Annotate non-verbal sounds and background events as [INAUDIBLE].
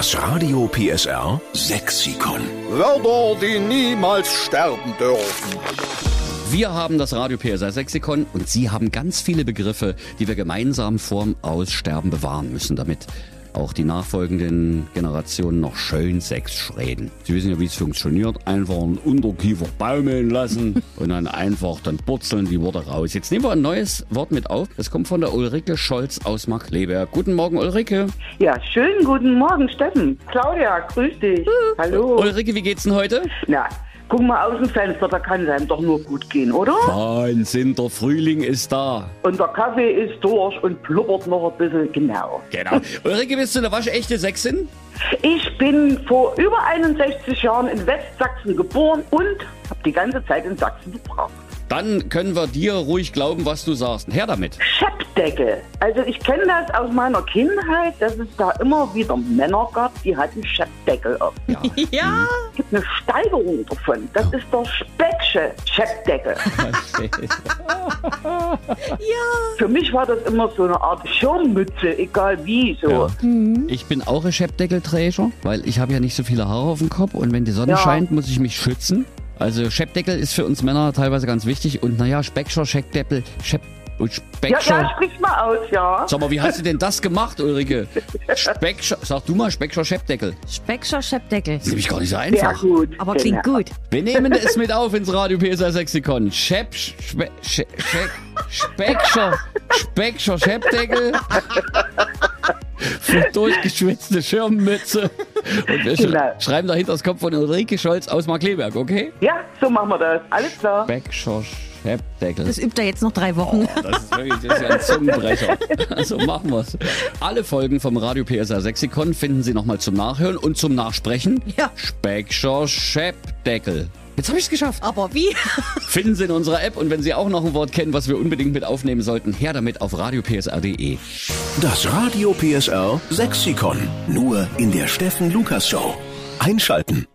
Das Radio PSR Sexikon. Wörter, die niemals sterben dürfen. Wir haben das Radio PSR Sexikon und Sie haben ganz viele Begriffe, die wir gemeinsam vorm Aussterben bewahren müssen, damit auch die nachfolgenden Generationen noch schön Sex reden. Sie wissen ja, wie es funktioniert. Einfach einen Unterkiefer baumeln lassen [LAUGHS] und dann einfach dann purzeln die Worte raus. Jetzt nehmen wir ein neues Wort mit auf. Das kommt von der Ulrike Scholz aus Markleberg. Guten Morgen, Ulrike. Ja, schönen guten Morgen, Steffen. Claudia, grüß dich. Hallo. Ulrike, wie geht's denn heute? Na, guck mal aus dem Fenster, da kann es einem doch nur gut gehen, oder? Wahnsinn, der Frühling ist da. Und der Kaffee ist durch und blubbert noch ein bisschen, genau. Genau. Ulrike, bist du eine waschechte Sechsin? Ich bin vor über 61 Jahren in Westsachsen geboren und habe die ganze Zeit in Sachsen verbracht. Dann können wir dir ruhig glauben, was du sagst. Her damit. Scheppdeckel. Also ich kenne das aus meiner Kindheit, dass es da immer wieder Männer gab, die hatten Scheppdeckel auf. Ja. [LAUGHS] Ja, Es gibt eine Steigerung davon. Das ist der Specksche Scheppdeckel. [LAUGHS] [LAUGHS] ja. Für mich war das immer so eine Art Schirmmütze, egal wie, so. Ja. Ich bin auch ein Scheppdeckelträger, weil ich habe ja nicht so viele Haare auf dem Kopf und wenn die Sonne Ja. scheint, muss ich mich schützen. Also Scheppdeckel ist für uns Männer teilweise ganz wichtig und naja, Speckscher, Scheckdeppel, Schepp und Ja, Speckscher. ja, sprich mal aus, ja. Sag mal, wie hast du denn das gemacht, Ulrike? Speckscher, sag du mal Speckscher, Scheppdeckel. Speckscher Scheppdeckel. Das ist nämlich gar nicht so Sehr einfach. gut. Aber klingt gut. Wir nehmen es mit auf ins Radio PSR Sexikon. Schepp, Spe, Sche, Scheck, Speckscher, Speckscher, Scheppdeckel. Für durchgeschwitzte Schirmmütze. Und wir sch Genau. schreiben dahinter das Kopf von Ulrike Scholz aus Markleberg, okay? Ja, so machen wir das. Alles klar. Speckscher, Scheppdeckel. Das übt er jetzt noch drei Wochen. Das ist wirklich das ist ja ein Zungenbrecher. Also machen wir's. Alle Folgen vom Radio PSR Sexikon finden Sie nochmal zum Nachhören und zum Nachsprechen. Ja. Speckscher, Scheppdeckel. Jetzt habe ich es geschafft. Aber wie? [LAUGHS] Finden Sie in unserer App und wenn Sie auch noch ein Wort kennen, was wir unbedingt mit aufnehmen sollten, her damit auf radiopsr.de. Das Radio PSR Sexikon. Nur in der Steffen Lukas Show. Einschalten.